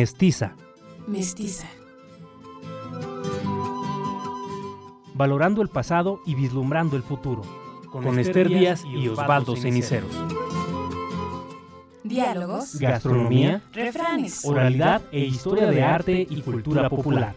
Mestiza. Mestiza. Valorando el pasado y vislumbrando el futuro. Con, Esther Díaz y Osvaldo Ceniceros. Diálogos. Gastronomía, Refranes. oralidad e historia de arte y cultura popular.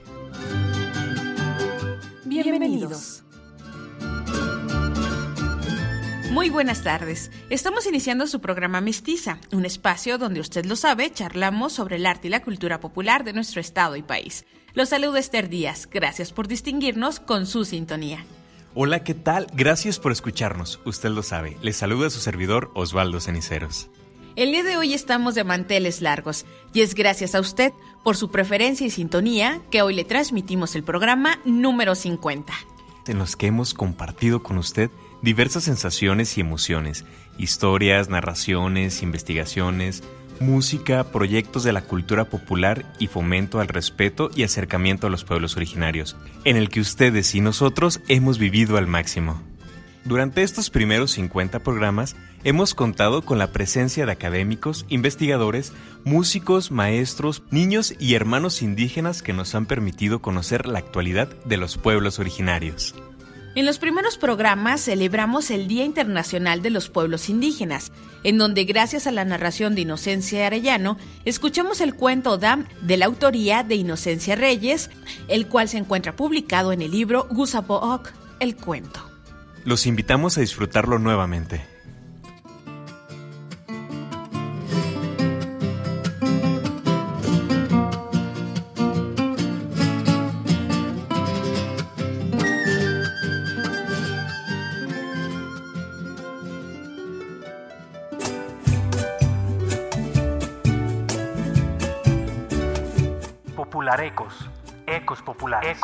Muy buenas tardes. Estamos iniciando su programa Mestiza, un espacio donde usted lo sabe, charlamos sobre el arte y la cultura popular de nuestro estado y país. Los saluda Esther Díaz. Gracias por distinguirnos con su sintonía. Hola, ¿qué tal? Gracias por escucharnos. Usted lo sabe. Les saluda su servidor Osvaldo Ceniceros. El día de hoy estamos de manteles largos y es gracias a usted por su preferencia y sintonía que hoy le transmitimos el programa número 50. En los que hemos compartido con usted diversas sensaciones y emociones, historias, narraciones, investigaciones, música, proyectos de la cultura popular y fomento al respeto y acercamiento a los pueblos originarios, en el que ustedes y nosotros hemos vivido al máximo. Durante estos primeros 50 programas hemos contado con la presencia de académicos, investigadores, músicos, maestros, niños y hermanos indígenas que nos han permitido conocer la actualidad de los pueblos originarios. En los primeros programas celebramos el Día Internacional de los Pueblos Indígenas, en donde gracias a la narración de Inocencia Arellano, escuchamos el cuento Dam de la autoría de Inocencia Reyes, el cual se encuentra publicado en el libro Gusapook, el cuento. Los invitamos a disfrutarlo nuevamente.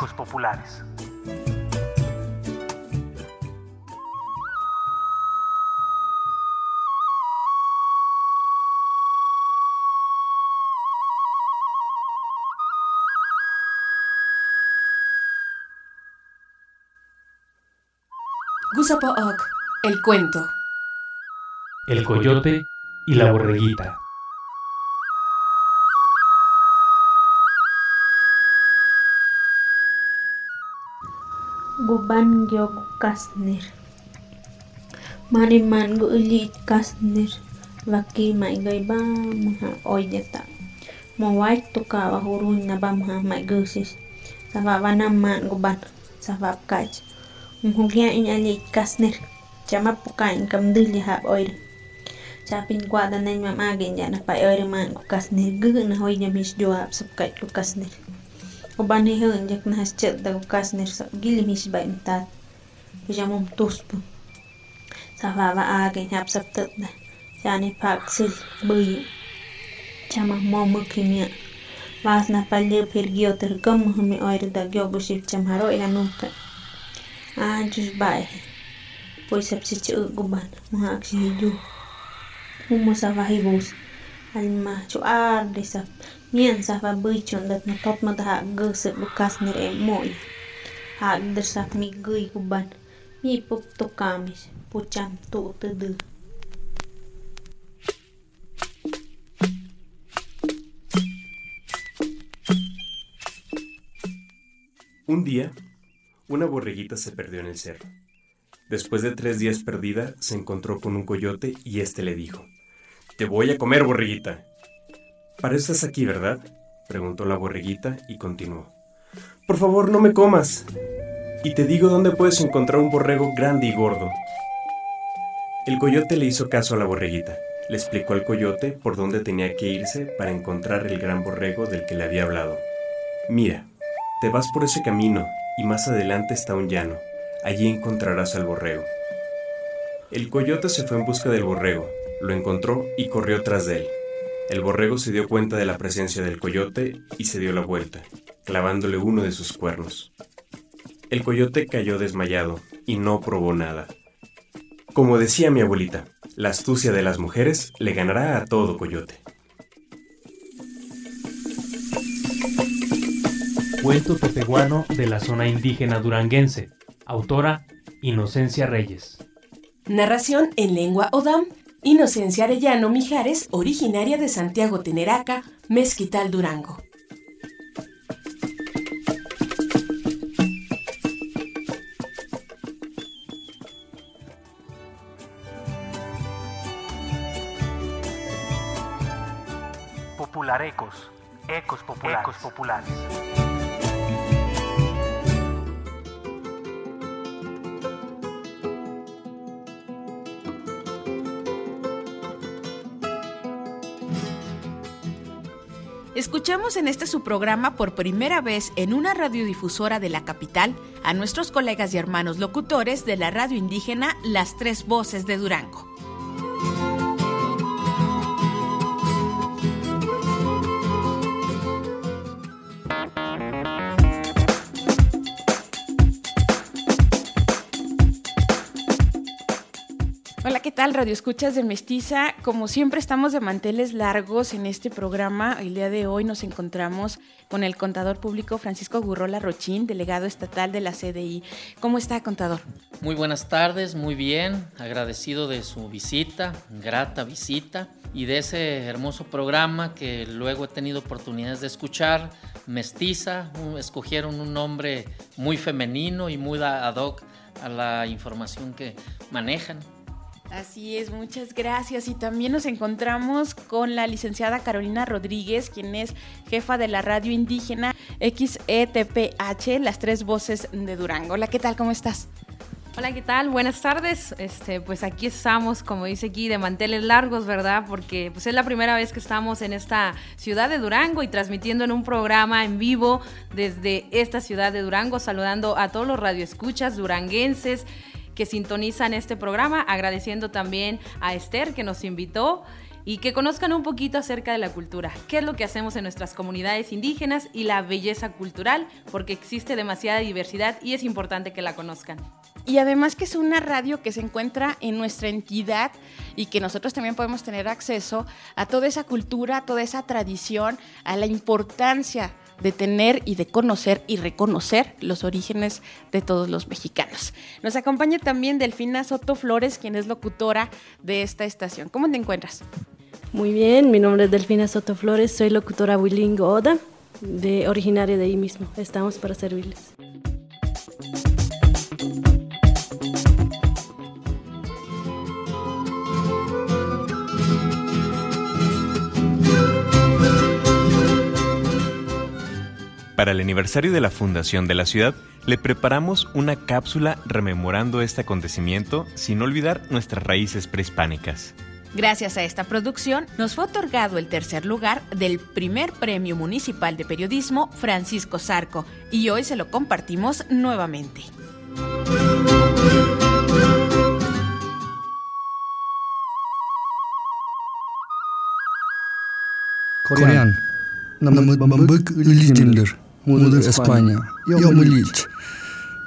Populares. Ecos populares. Gusapook, el cuento. El coyote y la borreguita. bangyog kasnir. Maniman go ulit kasnir. Vaki maigay ba ma oyeta mo mawait to ka wahurun na ba mga maigosis sa vavanam man guban sa vapkaj ngugyain alit kasnir. Chama pukain kamdili hap oira chapin kwada na mamagin ya na pa oira man kukasnir gugu na hoy nyamis joab sapkaj kukasnir وبعدين جاك نهاش تقدر وكاس نرسا جيلي مش باي متات بجامم تصب سافا بقى ناب سبتت ده يعني باكسل بي جامع مو مكيميا واس نفالي بيرجيو تركم همي اوير دا جيو بشيف جامعرو إلى نوكا آجوش باي ويسب سيتي أقبان مهاكسي هجو ومسافا هيبوس المهجو آر دي سبت sa va hibus. Alma chu ar de sab. Mien sa va bui chun dat na tot ma da ha gusip bukas nir e moi. Ha der sa mi gui guban. Mi pup to kamis. Pucham tu te du. Un día, una borreguita se perdió en el cerro. Después de tres días perdida, se encontró con un coyote y éste le dijo, Te voy a comer, borreguita. Para eso estás aquí, ¿verdad? preguntó la borreguita y continuó. Por favor, no me comas. Y te digo dónde puedes encontrar un borrego grande y gordo. El coyote le hizo caso a la borreguita. Le explicó al coyote por dónde tenía que irse para encontrar el gran borrego del que le había hablado. Mira, te vas por ese camino y más adelante está un llano. Allí encontrarás al borrego. El coyote se fue en busca del borrego, lo encontró y corrió tras de él. El borrego se dio cuenta de la presencia del coyote y se dio la vuelta, clavándole uno de sus cuernos. El coyote cayó desmayado y no probó nada. Como decía mi abuelita, la astucia de las mujeres le ganará a todo coyote. Cuento tepehuano de la zona indígena duranguense. Autora Inocencia Reyes. Narración en lengua Odam. Inocencia Arellano Mijares, originaria de Santiago Teneraca, Mezquital Durango. Popularecos, ecos populares. Ecos populares. Escuchamos en este su programa por primera vez en una radiodifusora de la capital a nuestros colegas y hermanos locutores de la radio indígena Las Tres Voces de Durango. Tal, Radio Escuchas de Mestiza? Como siempre estamos de manteles largos en este programa. El día de hoy nos encontramos con el contador público Francisco Gurrola Rochín, delegado estatal de la CDI. ¿Cómo está, contador? Muy buenas tardes, muy bien. Agradecido de su visita, grata visita y de ese hermoso programa que luego he tenido oportunidades de escuchar. Mestiza, escogieron un nombre muy femenino y muy ad hoc a la información que manejan. Así es, muchas gracias. Y también nos encontramos con la licenciada Carolina Rodríguez, quien es jefa de la radio indígena XETPH, las tres voces de Durango. Hola, ¿qué tal? ¿Cómo estás? Hola, ¿qué tal? Buenas tardes. Este, pues aquí estamos, como dice aquí, de manteles largos, ¿verdad? Porque pues es la primera vez que estamos en esta ciudad de Durango y transmitiendo en un programa en vivo desde esta ciudad de Durango, saludando a todos los radioescuchas duranguenses que sintonizan este programa, agradeciendo también a Esther que nos invitó y que conozcan un poquito acerca de la cultura, qué es lo que hacemos en nuestras comunidades indígenas y la belleza cultural, porque existe demasiada diversidad y es importante que la conozcan. Y además que es una radio que se encuentra en nuestra entidad y que nosotros también podemos tener acceso a toda esa cultura, a toda esa tradición, a la importancia de tener y de conocer y reconocer los orígenes de todos los mexicanos. Nos acompaña también Delfina Soto Flores, quien es locutora de esta estación. ¿Cómo te encuentras? Muy bien, mi nombre es Delfina Soto Flores, soy locutora Wilingo Oda, de, originaria de ahí mismo. Estamos para servirles. Para el aniversario de la fundación de la ciudad, le preparamos una cápsula rememorando este acontecimiento sin olvidar nuestras raíces prehispánicas. Gracias a esta producción, nos fue otorgado el tercer lugar del primer Premio Municipal de Periodismo Francisco Zarco y hoy se lo compartimos nuevamente. España, yo Mulich.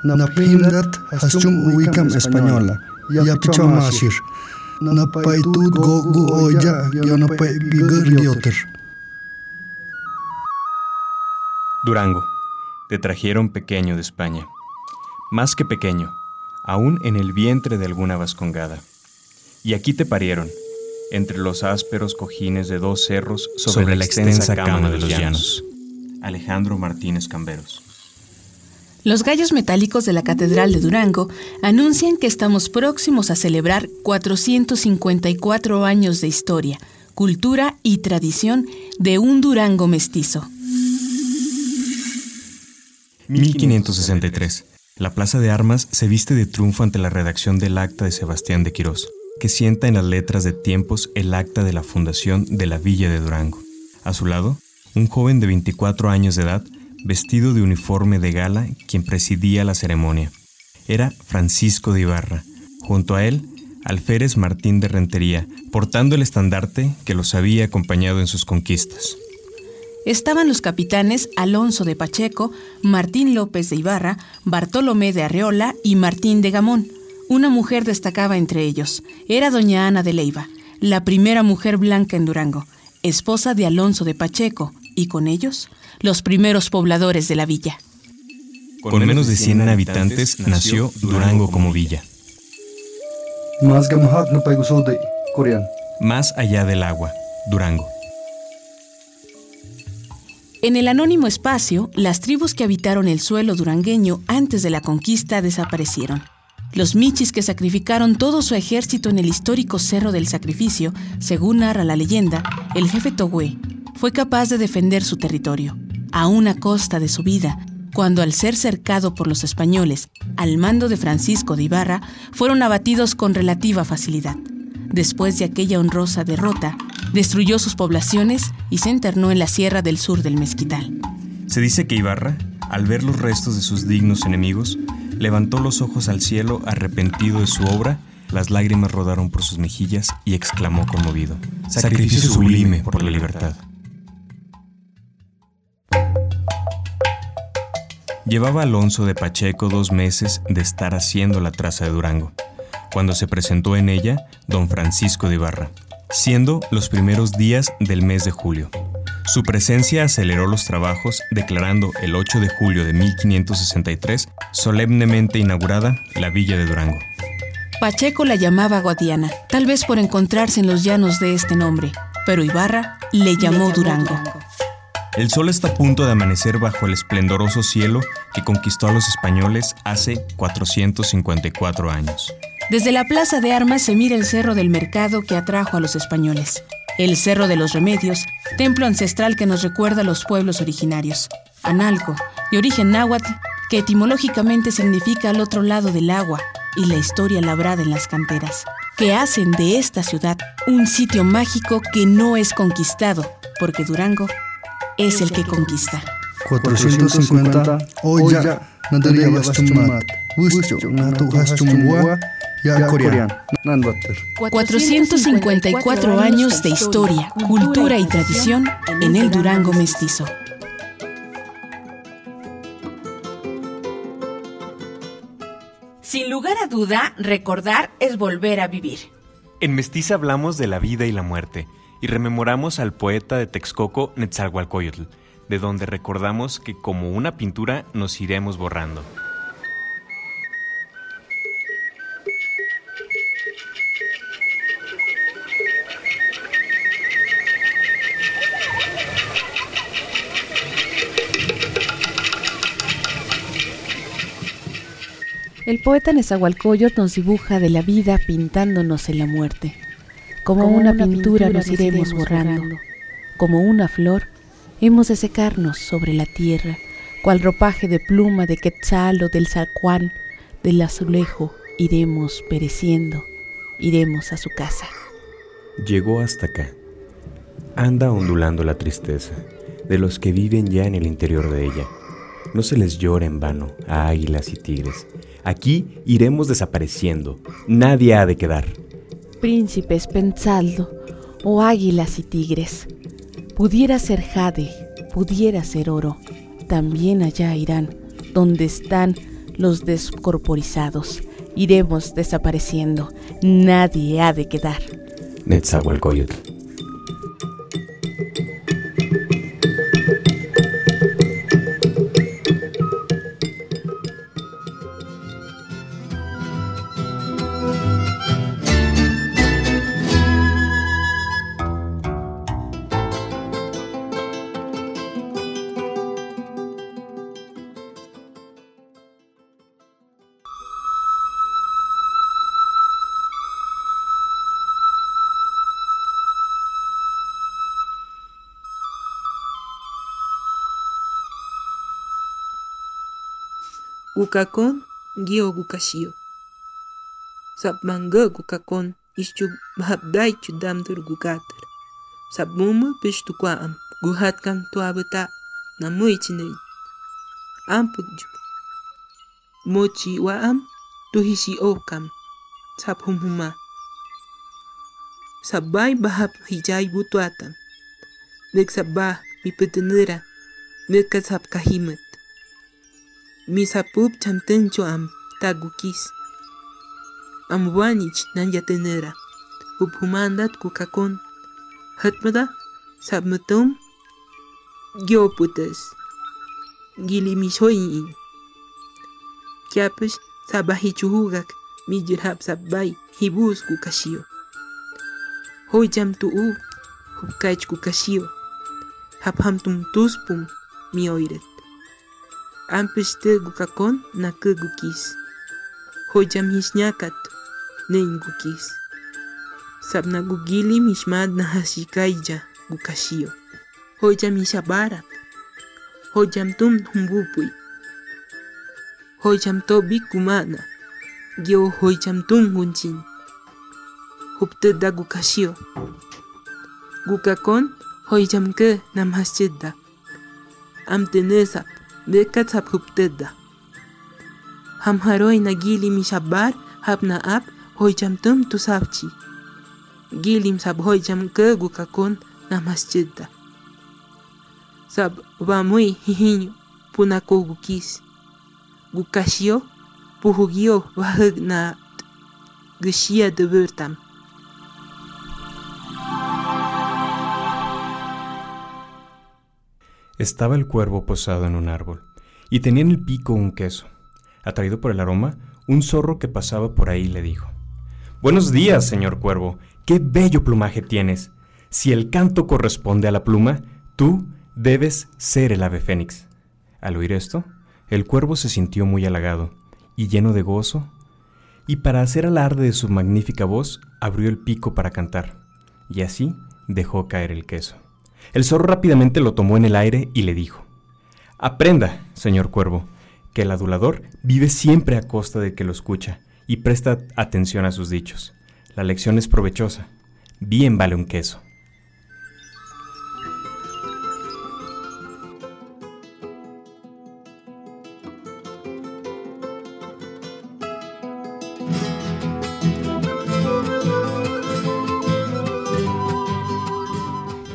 Na Pimdat Hasum Wikam Española, ya Picho Masir. Na Paitut Gogu Oya, yo na Gioter. Durango, te trajeron pequeño de España. Más que pequeño, aún en el vientre de alguna vascongada. Y aquí te parieron, entre los ásperos cojines de dos cerros sobre, la extensa cama de los llanos. Alejandro Martínez Camberos. Los gallos metálicos de la Catedral de Durango anuncian que estamos próximos a celebrar 454 años de historia, cultura y tradición de un Durango mestizo. 1563. La Plaza de Armas se viste de triunfo ante la redacción del acta de Sebastián de Quirós, que sienta en las letras de tiempos el acta de la fundación de la Villa de Durango. A su lado, un joven de 24 años de edad, vestido de uniforme de gala, quien presidía la ceremonia. Era Francisco de Ibarra. Junto a él, Alférez Martín de Rentería, portando el estandarte que los había acompañado en sus conquistas. Estaban los capitanes Alonso de Pacheco, Martín López de Ibarra, Bartolomé de Arreola y Martín de Gamón. Una mujer destacaba entre ellos. Era doña Ana de Leiva, la primera mujer blanca en Durango, esposa de Alonso de Pacheco, y con ellos los primeros pobladores de la villa. Con menos de 100 habitantes nació Durango como villa. Más allá del agua, Durango. En el anónimo espacio, las tribus que habitaron el suelo durangueño antes de la conquista desaparecieron. Los michis que sacrificaron todo su ejército en el histórico Cerro del Sacrificio, según narra la leyenda, el jefe Togüe fue capaz de defender su territorio, a una costa de su vida, cuando al ser cercado por los españoles, al mando de Francisco de Ibarra, fueron abatidos con relativa facilidad. Después de aquella honrosa derrota, destruyó sus poblaciones y se internó en la sierra del sur del Mezquital. Se dice que Ibarra, al ver los restos de sus dignos enemigos, levantó los ojos al cielo arrepentido de su obra, las lágrimas rodaron por sus mejillas y exclamó conmovido, Sacrificio sublime por la libertad. Llevaba Alonso de Pacheco dos meses de estar haciendo la traza de Durango, cuando se presentó en ella don Francisco de Ibarra, siendo los primeros días del mes de julio. Su presencia aceleró los trabajos, declarando el 8 de julio de 1563 solemnemente inaugurada la villa de Durango. Pacheco la llamaba Guadiana, tal vez por encontrarse en los llanos de este nombre, pero Ibarra le llamó, Durango. El sol está a punto de amanecer bajo el esplendoroso cielo que conquistó a los españoles hace 454 años. Desde la Plaza de Armas se mira el Cerro del Mercado que atrajo a los españoles, el Cerro de los Remedios, templo ancestral que nos recuerda a los pueblos originarios, Analco, de origen náhuatl, que etimológicamente significa al otro lado del agua, y la historia labrada en las canteras, que hacen de esta ciudad un sitio mágico que no es conquistado, porque Durango es el que conquista. 450 Oya Nadaria Bastumat Wustu Natu Hastumwa Ya Korean 454 años de historia, cultura y tradición en el Durango mestizo. Sin lugar a duda, recordar es volver a vivir. En Mestiza hablamos de la vida y la muerte, y rememoramos al poeta de Texcoco Netzalhualcoyotl, de donde recordamos que como una pintura nos iremos borrando. El poeta Nezahualcóyotl nos dibuja de la vida pintándonos en la muerte. Como, una, pintura, nos iremos borrando. Como una flor, hemos de secarnos sobre la tierra, cual ropaje de pluma de quetzal o del zarcuán, del azulejo, iremos pereciendo, iremos a su casa. Llegó hasta acá. Anda ondulando la tristeza de los que viven ya en el interior de ella. No se les llora en vano a águilas y tigres, Aquí iremos desapareciendo. Nadie ha de quedar. Príncipes, pensadlo, o águilas y tigres. Pudiera ser jade, pudiera ser oro. También allá irán, donde están los descorporizados. Iremos desapareciendo. Nadie ha de quedar. Netzahualcoyotl. Gukakon gio gukasio. Sab mangga gukakon ishchu bhabdai cudam tur gukater. Sab mumu pishtu kwaam guhatkam tuabuta namu am Ampukju. Mochi waam tuhishi okam. Sab humhuma. Sabai bahap hijai butuatan. Nek sabah pipetenera. Nek kasab kahimet. Misapup chamtencho am tagukis. Amwanich nanyatenera. Uphumandat kukakon. Hatmada sabmutum gyoputas. Gilimishoyin. Kyapish sabahichuhugak mijirhab sabai hibus kukashio. Hoy jam tu u hubkach kukashio. haphamtum tuspum mi Empêche-te gukakon naku gukis. Hoyam hishñakat, nein gukis. Sabna gugili mishmat nahashikaya gukashio. Hoyam ishabarat. Hoyam tum humbupui. Hoyam tobi kumana. Gyo hoyam tum gunchin. Hupte da gukashio. Gukakon hoyam ke namhashidda. Amtenesap. векат ҳабхубдедда ҳамҳарои на гилими шаббар ҳабна аб ҳойҷамтым ту сабчи гилим саб ҳойҷамкы гукакун на масҷидда. Саб вамуи ҳиҳиню пунако гукис. Гукашио пуҳугио ваҳыг на гышия дывыртам Estaba el cuervo posado en un árbol, y tenía en el pico un queso. Atraído por el aroma, un zorro que pasaba por ahí le dijo, Buenos días, señor cuervo, qué bello plumaje tienes. Si el canto corresponde a la pluma, tú debes ser el ave fénix. Al oír esto, el cuervo se sintió muy halagado y lleno de gozo, y para hacer alarde de su magnífica voz, abrió el pico para cantar, y así dejó caer el queso. El zorro rápidamente lo tomó en el aire y le dijo, Aprenda, señor cuervo, que el adulador vive siempre a costa de que lo escucha y presta atención a sus dichos. La lección es provechosa. Bien vale un queso.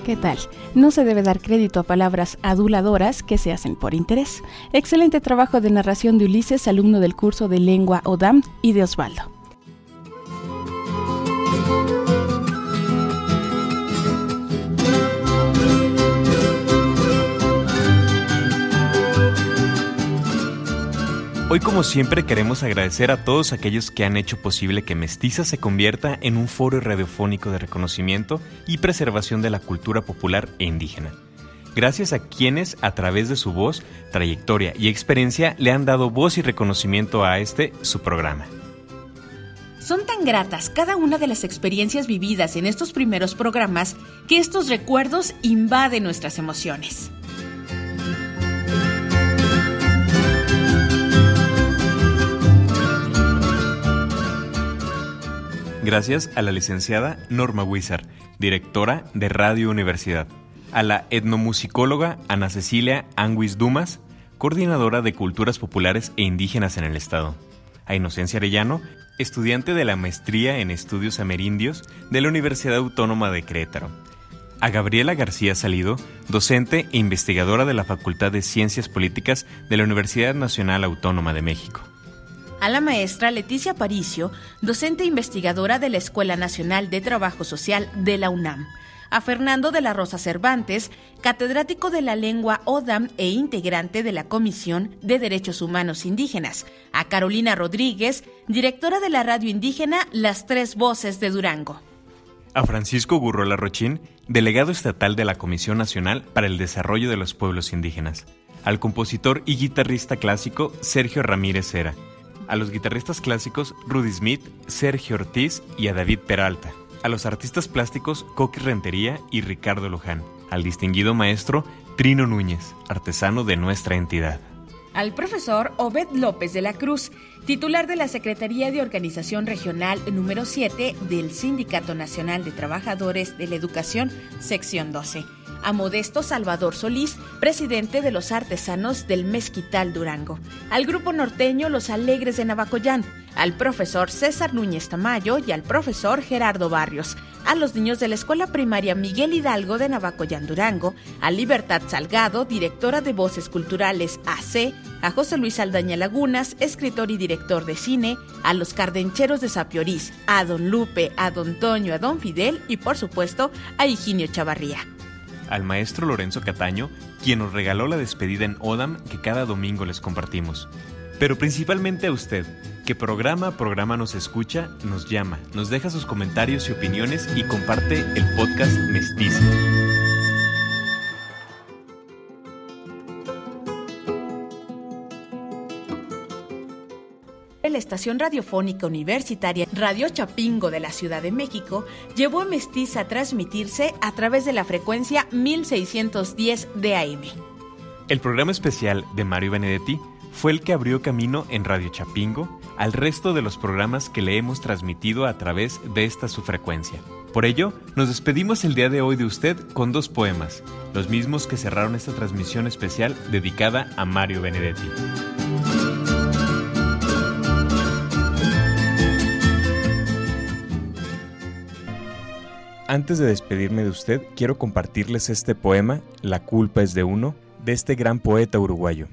¿Qué tal? No se debe dar crédito a palabras aduladoras que se hacen por interés. Excelente trabajo de narración de Ulises, alumno del curso de lengua ODAM y de Osvaldo. Hoy como siempre queremos agradecer a todos aquellos que han hecho posible que Mestiza se convierta en un foro radiofónico de reconocimiento y preservación de la cultura popular e indígena. Gracias a quienes, a través de su voz, trayectoria y experiencia, le han dado voz y reconocimiento a este, su programa. Son tan gratas cada una de las experiencias vividas en estos primeros programas que estos recuerdos invaden nuestras emociones. Gracias a la licenciada Norma Wizard, directora de Radio Universidad, a la etnomusicóloga Ana Cecilia Anguis Dumas, coordinadora de Culturas Populares e Indígenas en el Estado, a Inocencia Arellano, estudiante de la Maestría en Estudios Amerindios de la Universidad Autónoma de Querétaro, a Gabriela García Salido, docente e investigadora de la Facultad de Ciencias Políticas de la Universidad Nacional Autónoma de México a la maestra Leticia Paricio, docente investigadora de la Escuela Nacional de Trabajo Social de la UNAM, a Fernando de la Rosa Cervantes, catedrático de la lengua ODAM e integrante de la Comisión de Derechos Humanos Indígenas, a Carolina Rodríguez, directora de la radio indígena Las Tres Voces de Durango. A Francisco Gurrola Rochín, delegado estatal de la Comisión Nacional para el Desarrollo de los Pueblos Indígenas. Al compositor y guitarrista clásico Sergio Ramírez Cera a los guitarristas clásicos Rudy Smith, Sergio Ortiz y a David Peralta, a los artistas plásticos Coqui Rentería y Ricardo Luján, al distinguido maestro Trino Núñez, artesano de nuestra entidad. Al profesor Obed López de la Cruz, titular de la Secretaría de Organización Regional número 7 del Sindicato Nacional de Trabajadores de la Educación, sección 12 a Modesto Salvador Solís, presidente de los artesanos del Mezquital Durango, al grupo norteño Los Alegres de Navacoyán, al profesor César Núñez Tamayo y al profesor Gerardo Barrios, a los niños de la Escuela Primaria Miguel Hidalgo de Navacoyán Durango, a Libertad Salgado, directora de Voces Culturales AC, a José Luis Aldaña Lagunas, escritor y director de cine, a los cardencheros de Sapiorís, a don Lupe, a don Toño, a don Fidel y por supuesto a Higinio Chavarría al maestro Lorenzo Cataño, quien nos regaló la despedida en Odam que cada domingo les compartimos. Pero principalmente a usted, que programa a programa nos escucha, nos llama, nos deja sus comentarios y opiniones y comparte el podcast Mestiza. Estación radiofónica universitaria Radio Chapingo de la Ciudad de México llevó a Mestiza a transmitirse a través de la frecuencia 1610 de AM. El programa especial de Mario Benedetti fue el que abrió camino en Radio Chapingo al resto de los programas que le hemos transmitido a través de esta su frecuencia. Por ello, nos despedimos el día de hoy de usted con dos poemas, los mismos que cerraron esta transmisión especial dedicada a Mario Benedetti. Antes de despedirme de usted, quiero compartirles este poema, La culpa es de uno, de este gran poeta uruguayo.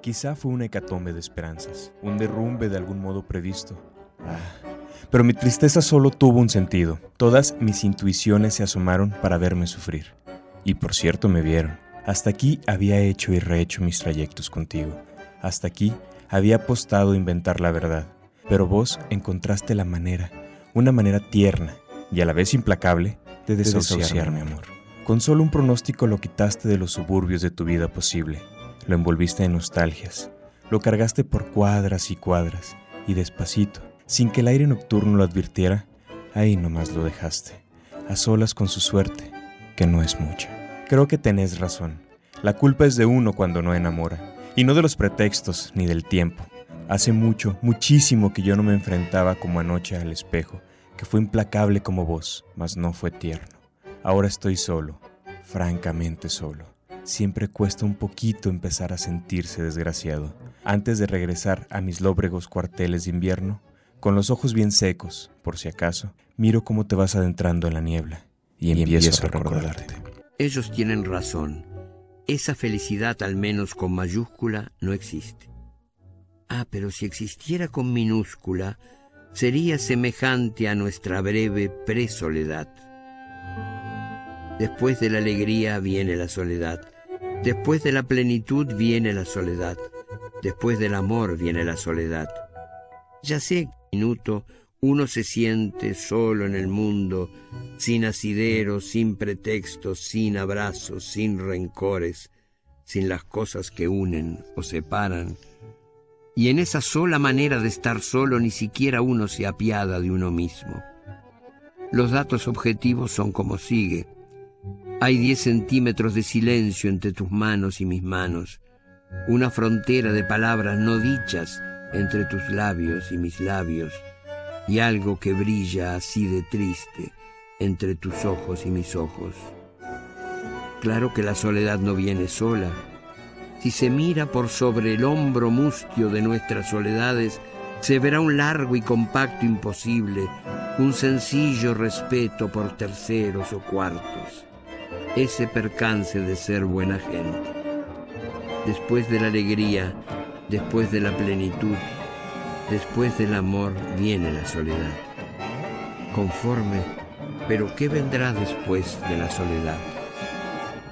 Quizá fue una hecatombe de esperanzas, un derrumbe de algún modo previsto. Ah, pero mi tristeza solo tuvo un sentido. Todas mis intuiciones se asomaron para verme sufrir. Y por cierto me vieron. Hasta aquí había hecho y rehecho mis trayectos contigo. Hasta aquí había apostado a inventar la verdad. Pero vos encontraste la manera, una manera tierna y a la vez implacable, de desahuciar mi amor. Con solo un pronóstico lo quitaste de los suburbios de tu vida posible lo envolviste en nostalgias, lo cargaste por cuadras y cuadras, y despacito, sin que el aire nocturno lo advirtiera, ahí nomás lo dejaste, a solas con su suerte, que no es mucha. Creo que tenés razón. La culpa es de uno cuando no enamora, y no de los pretextos ni del tiempo. Hace mucho, muchísimo que yo no me enfrentaba como anoche al espejo, que fue implacable como vos, mas no fue tierno. Ahora estoy solo, francamente solo siempre cuesta un poquito empezar a sentirse desgraciado. Antes de regresar a mis lóbregos cuarteles de invierno, con los ojos bien secos, por si acaso, miro cómo te vas adentrando en la niebla y, empiezo, a recordarte. Ellos tienen razón. Esa felicidad, al menos con mayúscula, no existe. Ah, pero si existiera con minúscula, sería semejante a nuestra breve presoledad. Después de la alegría viene la soledad. Después de la plenitud viene la soledad. Después del amor viene la soledad. Ya sé minuto uno se siente solo en el mundo, sin asideros, sin pretextos, sin abrazos, sin rencores, sin las cosas que unen o separan. Y en esa sola manera de estar solo ni siquiera uno se apiada de uno mismo. Los datos objetivos son como sigue. Hay diez centímetros de silencio entre tus manos y mis manos, una frontera de palabras no dichas entre tus labios y mis labios, y algo que brilla así de triste entre tus ojos y mis ojos. Claro que la soledad no viene sola. Si se mira por sobre el hombro mustio de nuestras soledades, se verá un largo y compacto imposible, un sencillo respeto por terceros o cuartos ese percance de ser buena gente. Después de la alegría, después de la plenitud, después del amor viene la soledad. Conforme, pero ¿qué vendrá después de la soledad?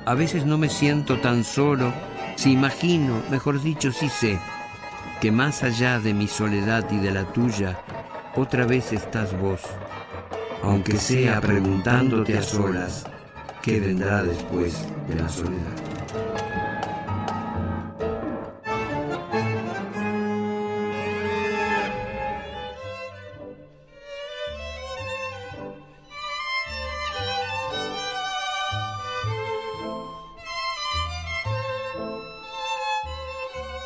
A veces no me siento tan solo si imagino, mejor dicho, si sé, que más allá de mi soledad y de la tuya, otra vez estás vos, aunque sea preguntándote a solas ¿Qué vendrá después de la soledad?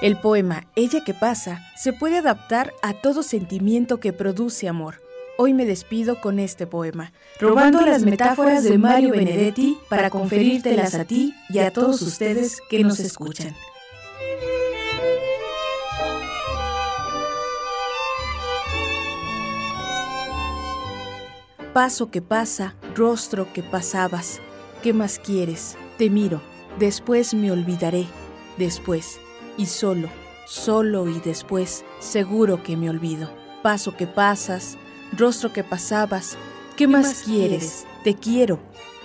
El poema Ella que pasa se puede adaptar a todo sentimiento que produce amor Hoy me despido con este poema, robando las metáforas de Mario Benedetti para conferírtelas a ti y a todos ustedes que nos escuchan. Paso que pasa, rostro que pasabas, ¿qué más quieres? Te miro, después me olvidaré, después, y solo, solo y después, seguro que me olvido. Paso que pasas, rostro que pasabas, ¿qué, más, quieres? Te quiero.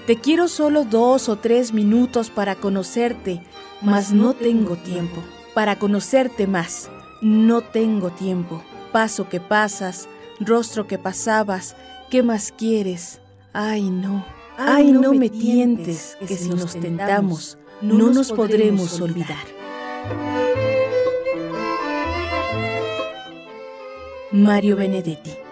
Te quiero solo dos o tres minutos para conocerte, mas no tengo tiempo. Para conocerte más, no tengo tiempo. Paso que pasas, rostro que pasabas, ¿Qué más quieres? Ay, no. Ay, no me tientes, que si nos tentamos, no nos podremos olvidar. Mario Benedetti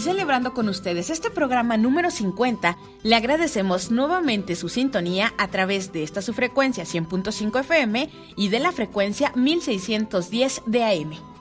celebrando con ustedes este programa número 50, le agradecemos nuevamente su sintonía a través de esta su frecuencia 100.5 FM y de la frecuencia 1610 de AM.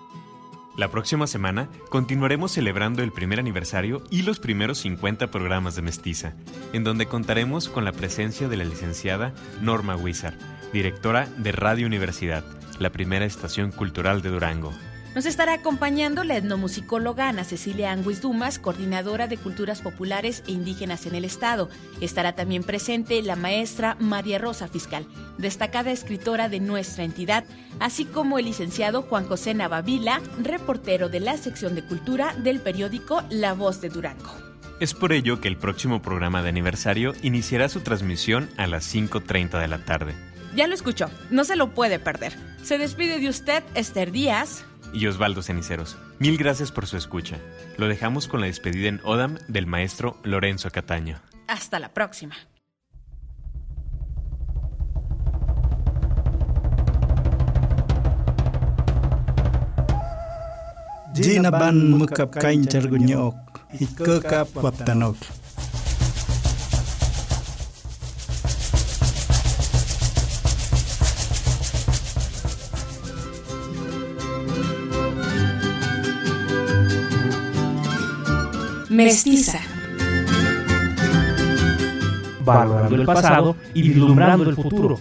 La próxima semana continuaremos celebrando el primer aniversario y los primeros 50 programas de Mestiza, en donde contaremos con la presencia de la licenciada Norma Wizard, directora de Radio Universidad, la primera estación cultural de Durango. Nos estará acompañando la etnomusicóloga Ana Cecilia Anguis Dumas, coordinadora de culturas populares e indígenas en el Estado. Estará también presente la maestra María Rosa Fiscal, destacada escritora de nuestra entidad, así como el licenciado Juan José Navavila, reportero de la sección de cultura del periódico La Voz de Durango. Es por ello que el próximo programa de aniversario iniciará su transmisión a las 5.30 de la tarde. Ya lo escuchó, no se lo puede perder. Se despide de usted Esther Díaz, y Osvaldo Ceniceros. Mil gracias por su escucha. Lo dejamos con la despedida en Odam del maestro Lorenzo Cataño. Hasta la próxima. Mestiza. Valorando el pasado y vislumbrando el futuro.